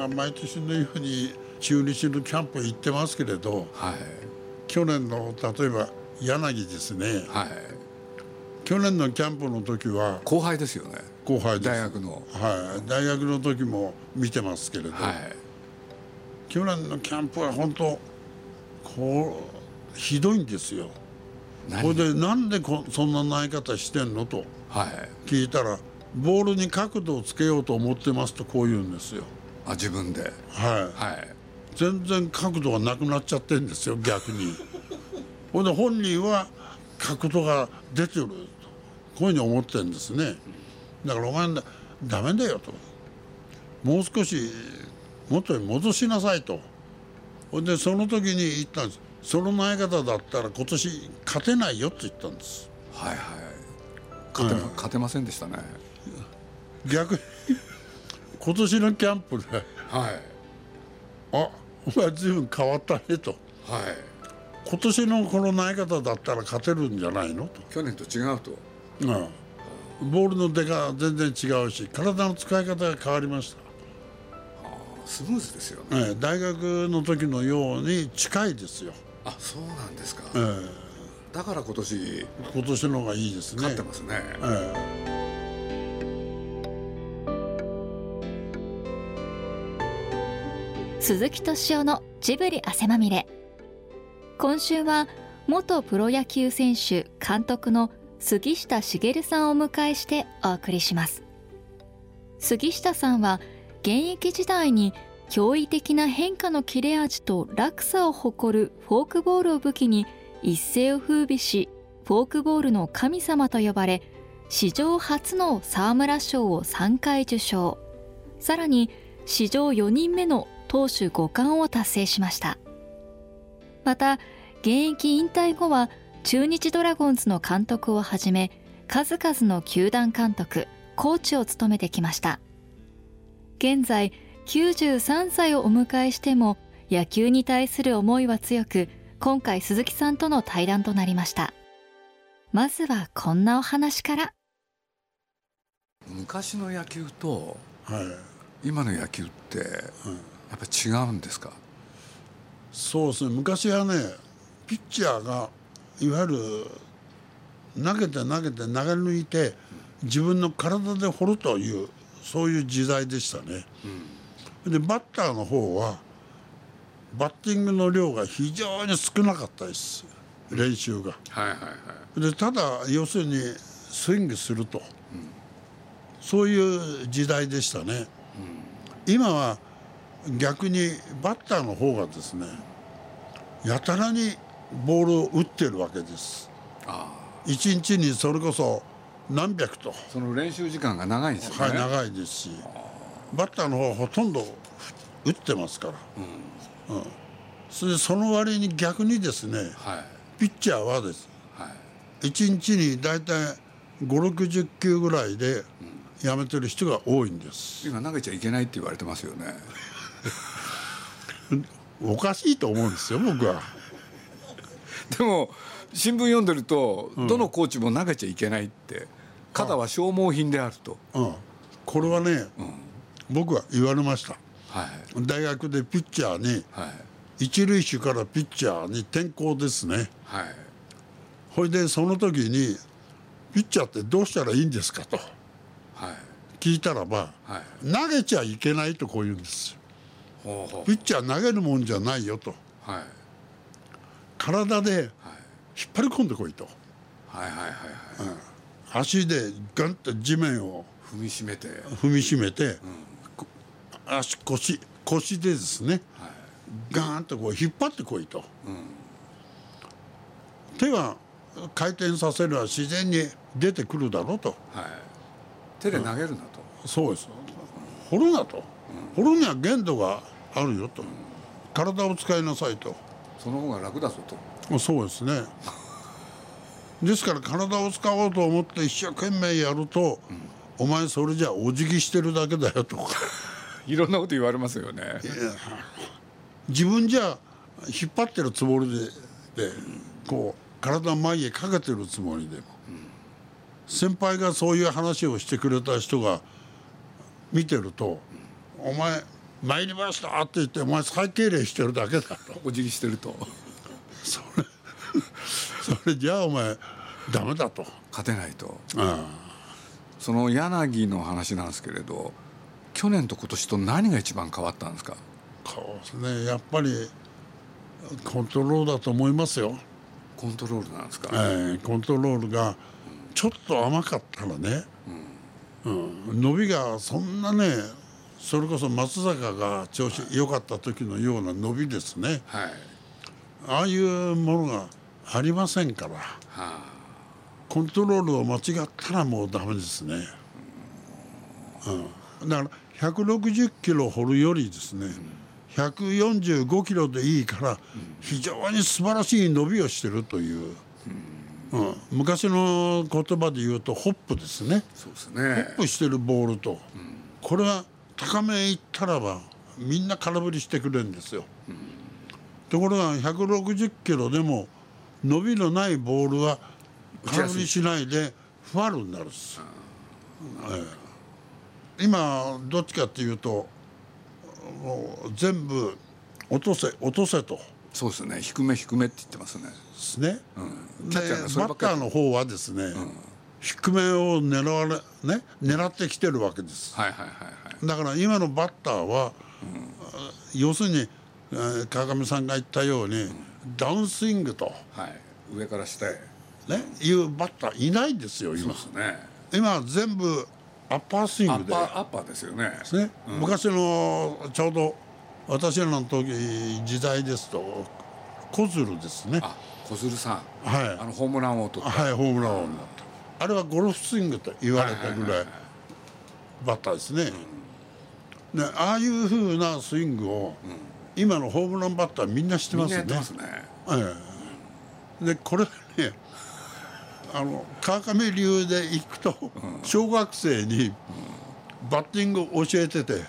が毎年のように中日のキャンプ行ってますけれど、はい。去年の例えば柳ですね。はい。去年のキャンプの時は後輩ですよね。後輩です。大学の。はい、大学の時も見てますけれど、はい。去年のキャンプは本当こうひどいんですよ。何？これでなんでこそんな投げ方してんのとはい。聞いたらボールに角度をつけようと思ってますとこう言うんですよ。あ自分で。はい、はい。全然角度がなくなっちゃってんですよ逆に。ほんで本人は角度が出てるとこういうふうに思ってるんですね。だからお前だダメだよと。もう少し元に戻しなさいと。ほんでその時に言ったんです。その投げ方だったら今年勝てないよって言ったんです。はいはい。勝て,、ま勝てませんでしたね。逆に今年のキャンプではい「あお前随分変わったね」と。はい「今年のこの投げ方だったら勝てるんじゃないの?」と。去年と違うと。うん、ボールの出が全然違うし体の使い方が変わりました、スムーズですよね。ええ大学の時のように近いですよ、あそうなんですか、ええ。だから今年。今年の方がいいですね。勝ってますね。ええ鈴木敏夫のジブリ汗まみれ。今週は元プロ野球選手監督の杉下茂さんをお迎えしてお送りします。杉下さんは現役時代に驚異的な変化の切れ味と落差を誇るフォークボールを武器に一世を風靡しフォークボールの神様と呼ばれ史上初の沢村賞を3回受賞。さらに史上4人目の投手5冠を達成しました。また現役引退後は中日ドラゴンズの監督をはじめ数々の球団監督コーチを務めてきました。現在93歳をお迎えしても野球に対する思いは強く今回鈴木さんとの対談となりました。まずはこんなお話から。昔の野球とはい。今の野球ってやっぱ違うんですか、そうですね。昔はねピッチャーがいわゆる投げて投げて投げ抜いて自分の体で掘るというそういう時代でしたね。でバッターの方はバッティングの量が非常に少なかったです。練習が。はいはいはい。でただ要するにスイングすると、そういう時代でしたね、今は逆にバッターの方がですねやたらにボールを打ってるわけです。あ一日にそれこそ何百と、あその練習時間が長いんですよね、はい、長いですしバッターの方はほとんど打ってますから、うん。それでその割に逆にですねはい。ピッチャーはです。はい。1日に大体560球ぐらいでやめてる人が多いんです。今投げちゃいけないって言われてますよね おかしいと思うんですよ僕は。でも新聞読んでると、どのコーチも投げちゃいけないって肩は消耗品であると、うん。これはね、僕は言われました。はい。大学でピッチャーにはい。一塁手からピッチャーに転向ですね。はい。ほいでその時に「ピッチャーってどうしたらいいんですか?」とはい。聞いたらばはい。投げちゃいけないとこう言うんですよほうほピッチャー投げるもんじゃないよと。うはい。体で引っ張り込んでこいと。はいはいはいはい。足でガンと地面を踏みしめて。踏みしめて、こ足腰腰でですねはい。ガーンとこう引っ張ってこいと、手は回転させれば自然に出てくるだろうとはい手で投げるなと、そうです掘るなと、掘るには限度があるよと、体を使いなさいと。その方が楽だぞと。そうですね。ですから体を使おうと思って一生懸命やると、お前それじゃお辞儀してるだけだよと。か いろんなこと言われますよね。自分じゃ引っ張ってるつもりででこう体前へかけてるつもりで。も、先輩がそういう話をしてくれた人が見てると「お前「参りました」って言ってお前再敬礼してるだけだと。お辞儀してると。それそれじゃあお前ダメだと。勝てないと。あその柳の話なんですけれど去年と今年と何が一番変わったんですか？あそうですね。やっぱりコントロールだと思いますよ、コントロールなんですか、えーコントロールがちょっと甘かったらね、うん伸びがそんなねそれこそ松坂が調子良かった時のような伸びですね。はい。ああいうものがありませんから。はコントロールを間違ったらもうダメですね、うん、だから160キロ掘るよりですね145キロでいいから非常に素晴らしい伸びをしてるという、うん、昔の言葉で言うとホップですね。あそうですホねップしてるボールと、これは高めへ行ったらばみんな空振りしてくれるんですよ、ところが160キロでも伸びのないボールは空振りしないでファウルになるんです、ええ。今どっちかっていうともう全部落とせ落とせとそうですね。低め低めって言ってますね。ですね、キャッチャーでがそればっかり。バッターの方はですね、低めを狙われね狙ってきてるわけです。はいはいはいはい。だから今のバッターは、要するに、えー川上さんが言ったように、ダウンスイングと、はい。上から下へ。ね、いうバッターいないですよ今。そうですね。今は全部アッパースイアングで。アッパーですよね。ね。昔のちょうど私らの時時代ですと小鶴ですね。あ小鶴さん。はい。あのホームラン王とはいホームラン王。になったあれはゴルフスイングと言われたぐらいバッターですね、でああいうふうなスイングを、今のホームランバッターみんな知ってますよねやってますね。ええ。でこれねあの川上流で行くと小学生にバッティングを教えてて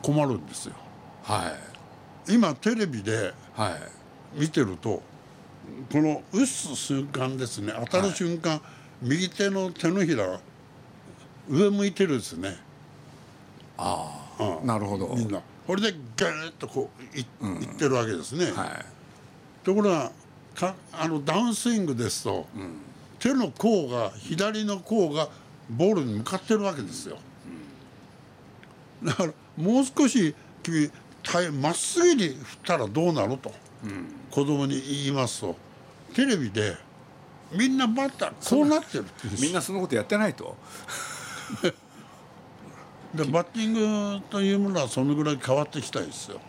困るんですよ。はい今テレビではい。見てるとこの打つ瞬間ですね。当たる瞬間、右手の手のひらが上向いてるんですね。ああうん。なるほど。みんな。これでガーッとこうい,、いってるわけですね、はい。ところがかあのダウンスイングですと、手の甲が左の甲がボールに向かってるわけですよ、だからもう少し君まっすぐに振ったらどうなのと、子供に言いますと。テレビでみんなバッターこうなってるってみんなそのことやってないと。でバッティングというものはそのぐらい変わってきたいですよ、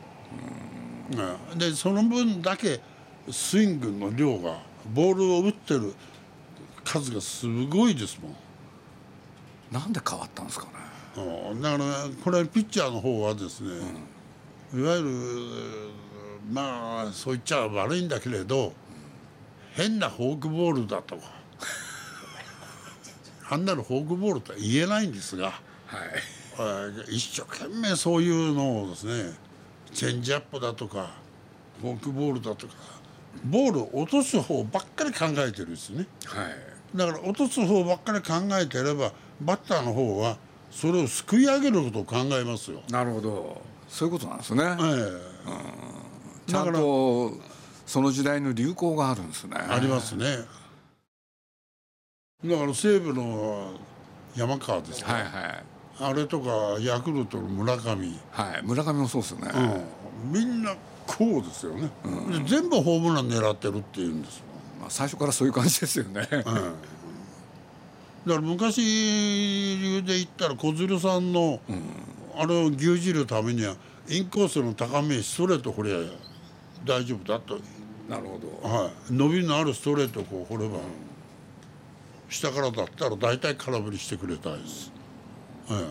うん。でその分だけスイングの量がボールを打ってる数がすごいですもん。なんで変わったんですかね。うん。だからこれピッチャーの方はですね、いわゆるまあそう言っちゃ悪いんだけれど変なフォークボールだと。か あんなのフォークボールとは言えないんですが。はい。えー一生懸命そういうのをですねチェンジアップだとかフォークボールだとかボールを落とす方ばっかり考えてるんですね。はい。だから落とす方ばっかり考えてればバッターの方はそれをすくい上げることを考えますよ、なるほどそういうことなんですね。ええ。ちゃんとその時代の流行があるんですね。ありますね。だから西武の山川ですか、はいはい。あれとかヤクルトの村上。はい村上もそうですよね、うん、みんなこうですよね、で全部ホームラン狙ってるっていうんですよ、まあ、最初からそういう感じですよね、だから昔流で言ったら小鶴さんの、あれを牛耳るためにはインコースの高めストレート掘りゃ大丈夫だと、なるほど。はい、伸びのあるストレートをこう掘れば、下からだったら大体空振りしてくれたいです、え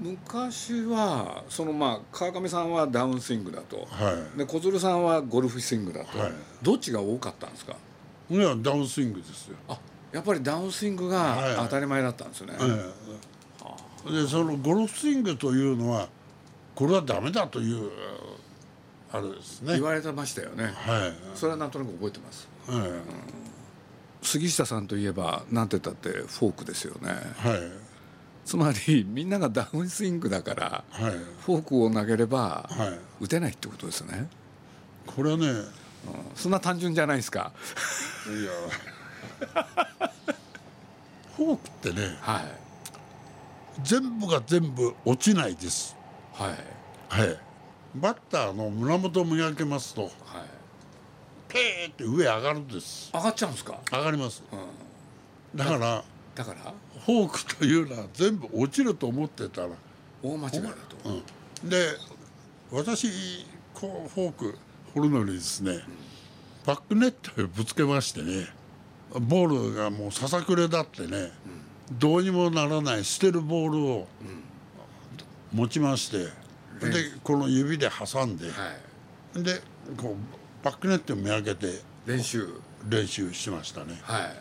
昔はそのまあ川上さんはダウンスイングだと、えはい。で小鶴さんはゴルフスイングだと、はい。どっちが多かったんですか？いやダウンスイングですよ、あやっぱりダウンスイングはい。が当たり前だったんですよね、ええでそのゴルフスイングというのはこれはダメだというあれですね。言われてましたよね。はい、それはなんとなく覚えてます。え杉下さんといえばなんて言ったってフォークですよね。えはい。つまりみんながダウンスイングだからはい。フォークを投げればはい。打てないってことですよね、これはねいやそんな単純じゃないですか。フォークってねはい全部が全部落ちないです。はい。はい。バッターの胸元を磨けますとはい。ペーって上上がるんです。上がっちゃうんですか、上がります。うん、だからだから？フォークというのは全部落ちると思ってたら、大間違いだと、うん、で私こうフォーク掘るのにですねバックネットへぶつけましてねボールがもうささくれだってね、どうにもならない捨てるボールを持ちまして、でこの指で挟んで、はい。でこうバックネットをめがけて練習。練習しましたね。はい。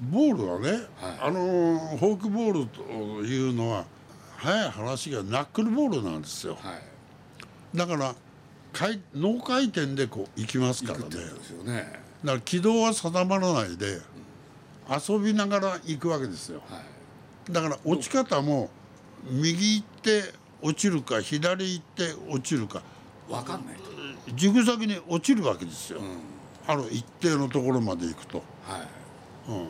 ボールはね、はい。あのフォークボールというのは早い話がナックルボールなんですよ。はい。だから回脳回転でこう行きますからね。ね。だから軌道は定まらないで遊びながら行くわけですよ。はいだから落ち方も右行って落ちるか左行って落ちるか。分かんないと、ジグザグに落ちるわけですよ、うん、ある一定のところまで行くと、はい。うん、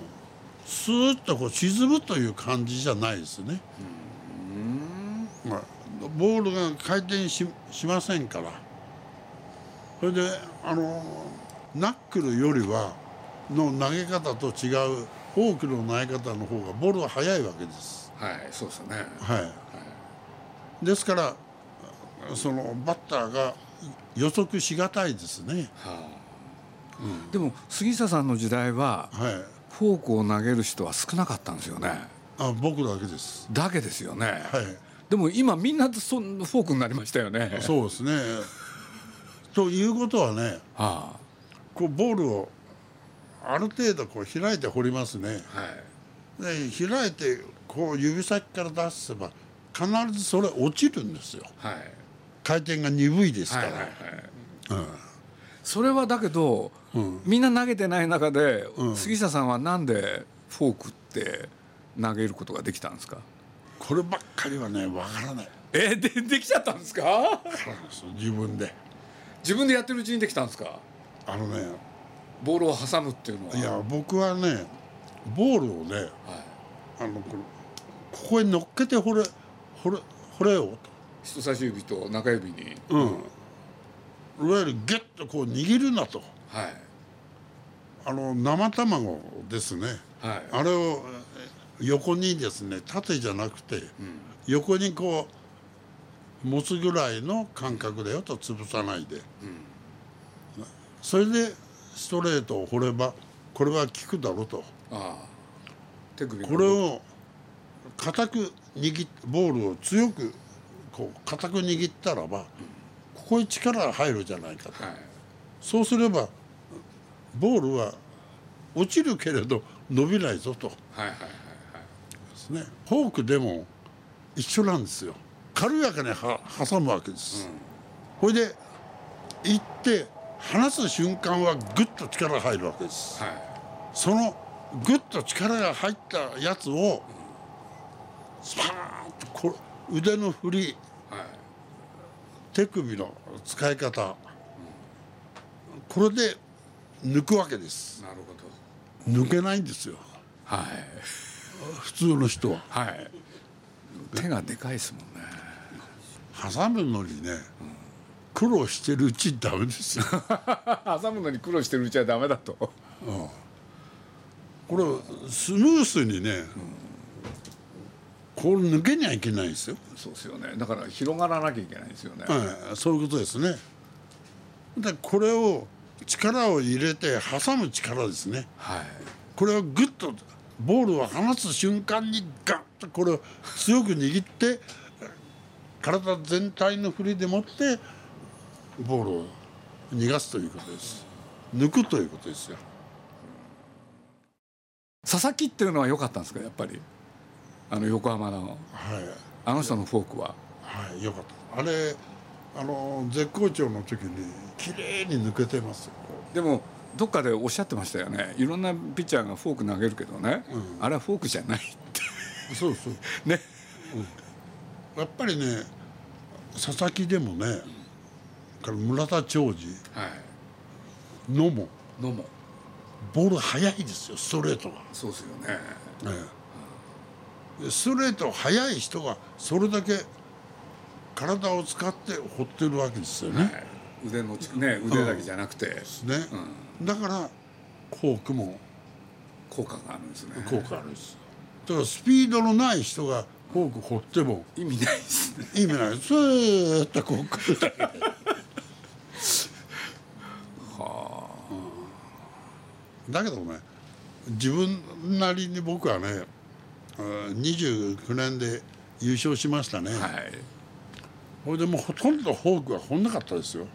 スーッとこう沈むという感じじゃないですね、まあ、ボールが回転ししませんから。それであのナックルよりはの投げ方と違うフォークの投げ方の方がボールは速いわけです。はいそうですよね。はい、ですからそのバッターが予測しがたいですね。はあ、でも杉下さんの時代ははい、フォークを投げる人は少なかったんですよね。あ僕だけです。だけですよね、はい。でも今みんなそんフォークになりましたよね。そうですね。ということはねはこうボールをある程度こう開いて掘りますね。あはい。で開いてこう指先から出せば必ずそれ落ちるんですよ。はい。回転が鈍いですから、はいはいはい。それはだけど、うん。みんな投げてない中で、うん。杉下さんはなんでフォークって投げることができたんですか？こればっかりはねわからない。えでできちゃったんですか？自分で。自分でやってるうちにできたんですか？あのねボールを挟むっていうのは。いや僕はねボールをねはい。あのこのここに乗っけて掘れ掘れ掘れよ人差し指と中指に。と、うん、いわゆるギュッとこう握るなと。はい。あの生卵ですね。はい。あれをえ横にですね縦じゃなくてうん。横にこう持つぐらいの感覚だよと潰さないで、それでストレートを掘ればこれは効くだろうと手首の。これを固く握っボールを強くこう固く握ったらばここに力が入るじゃないかと。はい。そうすればボールは落ちるけれど伸びないぞと。はいはいはいはい。ですね。フォークでも一緒なんですよ。軽やかには挟むわけです、これで行って離す瞬間はグッと力が入るわけです。はい。そのグッと力が入ったやつをスパーンとこう腕の振りはい。手首の使い方これで抜くわけです。なるほど。抜けないんですよ。はい。普通の人は。はい。手がでかいですもんね。挟むのにね苦労してるうちにダメですよ。挟むのに苦労してるうちはダメだと。これスムースにねこれ抜けにはいけないんですよ。そうですよね。だから広がらなきゃいけないんですよね。はい、そういうことですね。でこれを力を入れて挟む力ですね。はい。これをグッとボールを離す瞬間にガッとこれを強く握って体全体の振りでもってボールを逃がすということです。抜くということですよ。佐々木っていうのは良かったんですか？やっぱり。あの横浜の。はい。あの人のフォークは。はいよかった。あれあの絶好調の時に綺麗に抜けてますでもどっかでおっしゃってましたよね。いろんなピッチャーがフォーク投げるけどね、うん。あれはフォークじゃないって。そうそう。ね。やっぱりね佐々木でもねから村田兆治はい。野も。のも。ボール速いですよストレートが。そうですよね。ええ。でストレート速い人がそれだけ体を使って掘ってるわけですよね。はい。腕のちね腕だけじゃなくて。ね。だからフォークも。効果があるんですね。効果あるんです。だからスピードのない人がフォーク掘っても。意味ないですね。意味ない。ずーっとこう来るだけだけどね自分なりに僕はねうん29年で優勝しましたね、はい。ほいでもうほとんどフォークは掘んなかったですよ。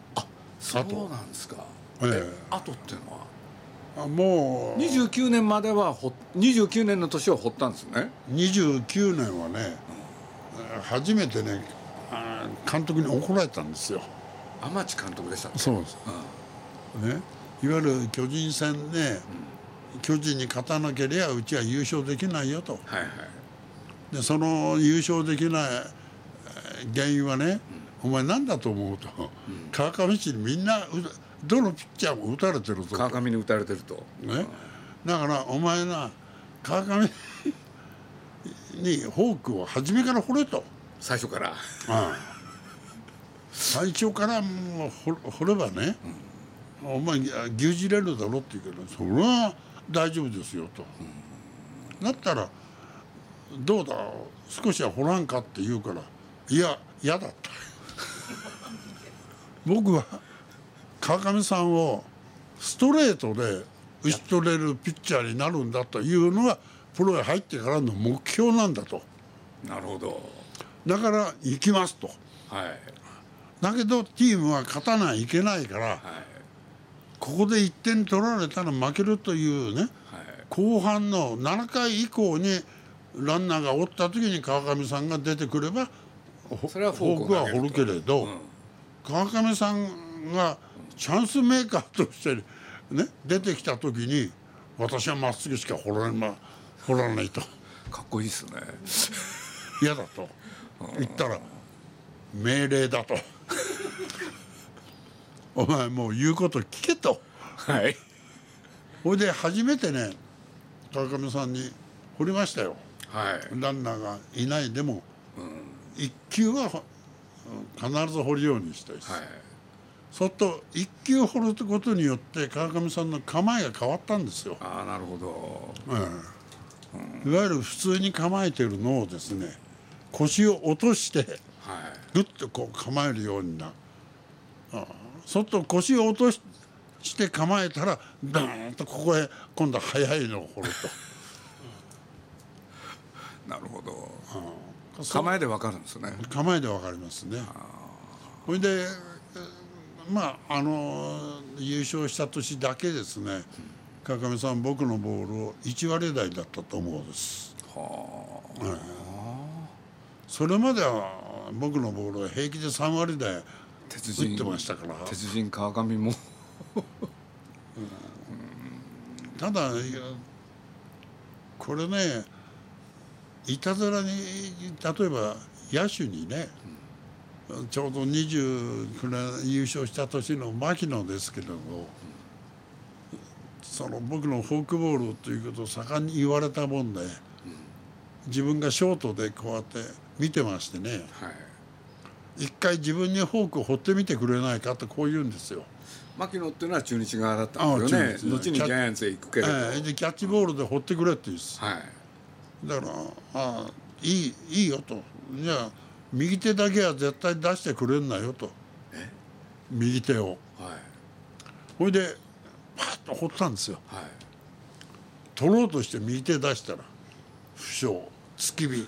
そうなんですか。ええ。後っていうのは？あもう。29年まではほ29年の年は掘ったんですね。29年はね初めてねあ監督に怒られたんですよ。天地監督でしたそうです、ね、いわゆる巨人戦で、巨人に勝たなければうちは優勝できないよと。はいはい。でその優勝できないえー原因はね、お前何だと思うと、川上市にみんなうどのピッチャーも打たれてるぞと。川上に打たれてると。ね、だからお前な川上にフォークを初めから掘れと、最初から。最初からもう掘掘ればね、お前牛耳れるだろって言うけどそれは大丈夫ですよと、だったらどうだ？少しは掘らんかって言うからいや嫌だった。僕は川上さんをストレートで打ち取れるピッチャーになるんだというのがプロへ入ってからの目標なんだと。なるほど。だから行きますと。はい。だけどチームは勝たないといけないからはいここで1点取られたら負けるというねはい。後半の7回以降にランナーがおった時に川上さんが出てくればほそれはフォークは掘るけれど、川上さんがチャンスメーカーとして、ね、出てきた時に私はまっすぐしか掘らない,、掘らないと。かっこいいですね。嫌だと。言ったら命令だとお前もう言うこと聞けと。はい。ほいで初めてね川上さんに掘りましたよ。はい。ランナーがいないでも、一球はほ必ず掘るようにしたいです、はい。そうすると一球掘ることによって川上さんの構えが変わったんですよ、ああなるほど。ええ。いわゆる普通に構えてるのをですね腰を落としてはい。グッとこう構えるようになああそうすると腰を落としして構えたらバーンとここへ今度は速いのを掘ると。なるほど。そう構えでわかるんですね。構えでわかりますね。それでえーまああの優勝した年だけですね。川上さん僕のボールを1割台だったと思うんです。はそれまでは僕のボールは平気で3割台あ鉄打ってましたから。鉄人川上も。ただこれねいたずらに例えば野手にねちょうど29年優勝した年の牧野ですけれどもその僕のフォークボールということを盛んに言われたもんで自分がショートでこうやって見てましてねはい一回自分にフォークを放ってみてくれないかとこう言うんですよ。牧野っていうのは中日側だったんですよね。後にジャイアンツへ行くけれど、ええでキャッチボールで放ってくれって言うんです。はい。だから「ああいいいいよ」と「じゃあ右手だけは絶対出してくれんなよ」と。右手を。はい。ほいでパッと掘ったんですよ。はい。取ろうとして右手出したら負傷突き火。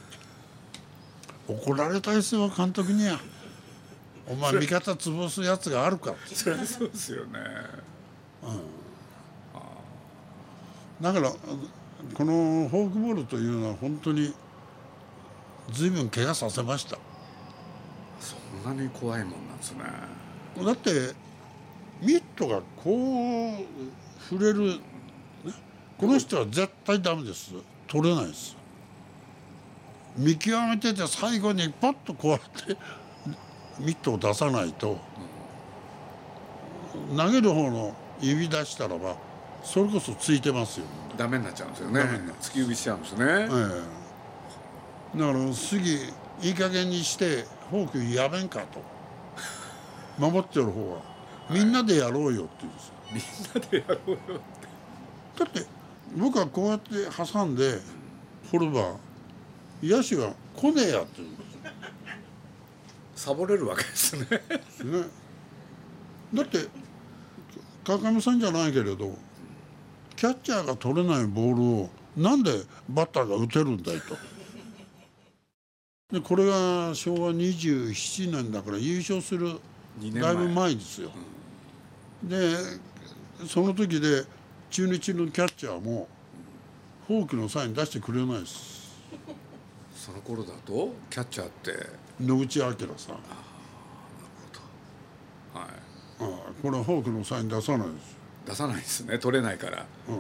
怒られたですよ監督には「お前味方潰すやつがあるか」そりゃそうですよね。だからこのフォークボールというのは本当に随分怪我させました。そんなに怖いもんなんですね。だってミットがこう触れる、ね、この人は絶対ダメです。取れないです。見極めてて最後にパッとこうやってミットを出さないと、投げる方の指出したらばそれこそついてますよ。ダメになっちゃうんですよね。突き指しちゃうんですね、ええ、だから杉いい加減にしてフォークやめんかと。守ってる方はみんなでやろうよって言うんですよ。みんなでやろうよだって僕はこうやって挟んで掘れば野手が来ねえやって言うんですよサボれるわけですね。ね。だって川上さんじゃないけれどキャッチャーが取れないボールをなんでバッターが打てるんだいと。でこれが昭和27年だから優勝する2年だいぶ前前ですよ。でその時で中日のキャッチャーもフォークのサイン出してくれないです。その頃だとキャッチャーって野口明さん。はい。ああこれはフォークのサイン出さないです出さないですね。取れないから。うん、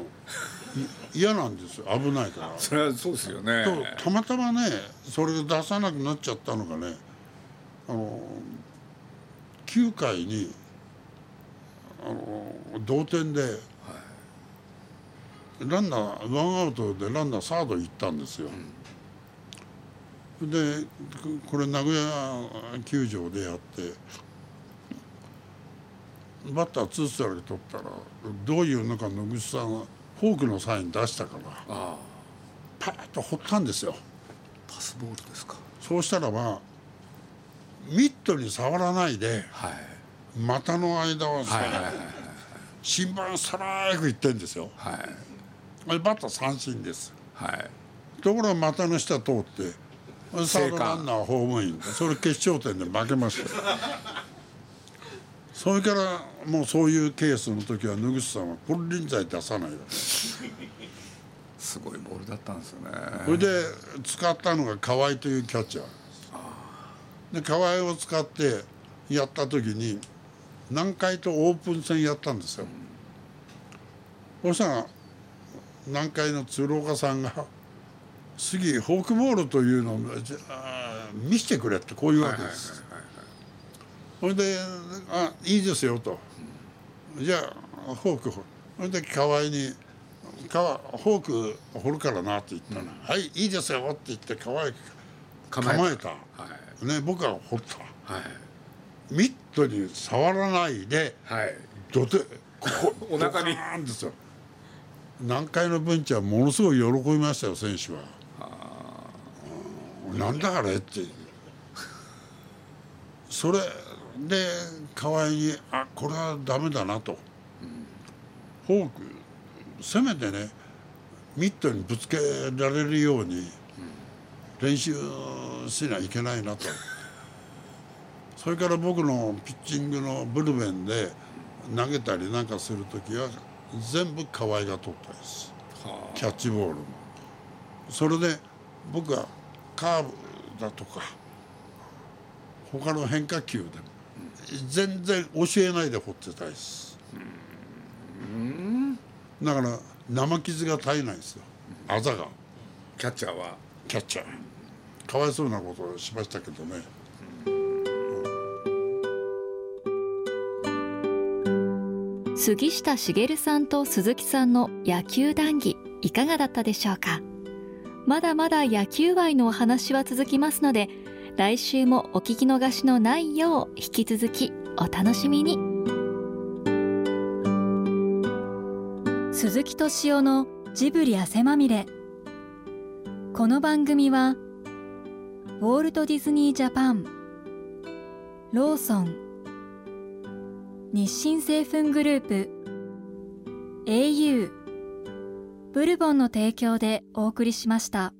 い 嫌なんですよ。危ないから。それはそうですよね。とたまたまねそれで出さなくなっちゃったのがねあの9回にあの同点で、ランナーワンアウトでランナーサード行ったんですよ。でこれ名古屋球場でやってバッターツーストライク取ったらどういうのか野口さんはフォークのサイン出したからああパーッと掘ったんですよ。パスボールですかそうしたらばミットに触らないではい股の間をさ、はいはいはい新聞ストライクいってんですよ。はいバッター三振です。はいところが股の下通ってサードランナーホームイン。それ決勝点で負けました。よ それからもうそういうケースの時は野口さんは金輪際出さないわけ。すごいボールだったんですよね。それで使ったのが河合というキャッチャー。で河合を使ってやった時に南海とオープン戦やったんですよ、そしたら南海の鶴岡さんが「次フォークボールというのを見せてくれ」ってこういうわけです。それで「あいいですよ」と「じゃあフォーク掘る」それで河合に「川フォーク掘るからな」って言ったら「はいいいですよ」って言って河合構えた。はい。ね僕は掘った。はい。ミットに触らないではい。どてここ お腹に。ドカーンですよ。南海のベンチはものすごい喜びましたよ選手は。うんなんだあれって。それで河合に「あこれはダメだな」と、フォークせめてねミットにぶつけられるように練習しないいけないなと。それから僕のピッチングのブルペンで投げたりなんかする時は全部河合が取ったです。はキャッチボールもそれで僕はカーブだとか他の変化球でも全然教えないで掘ってたいです。だから生傷が絶えないですよあざが。あキャッチャーは。キャッチャー。かわいそうなことをしましたけどね。杉下茂さんと鈴木さんの野球談義いかがだったでしょうか？まだまだ野球愛のお話は続きますので来週もお聞き逃しのないよう引き続きお楽しみに。鈴木敏夫のジブリ汗まみれ。この番組はウォールト・ディズニー・ジャパンローソン日清製粉グループ au ブルボンの提供でお送りしました。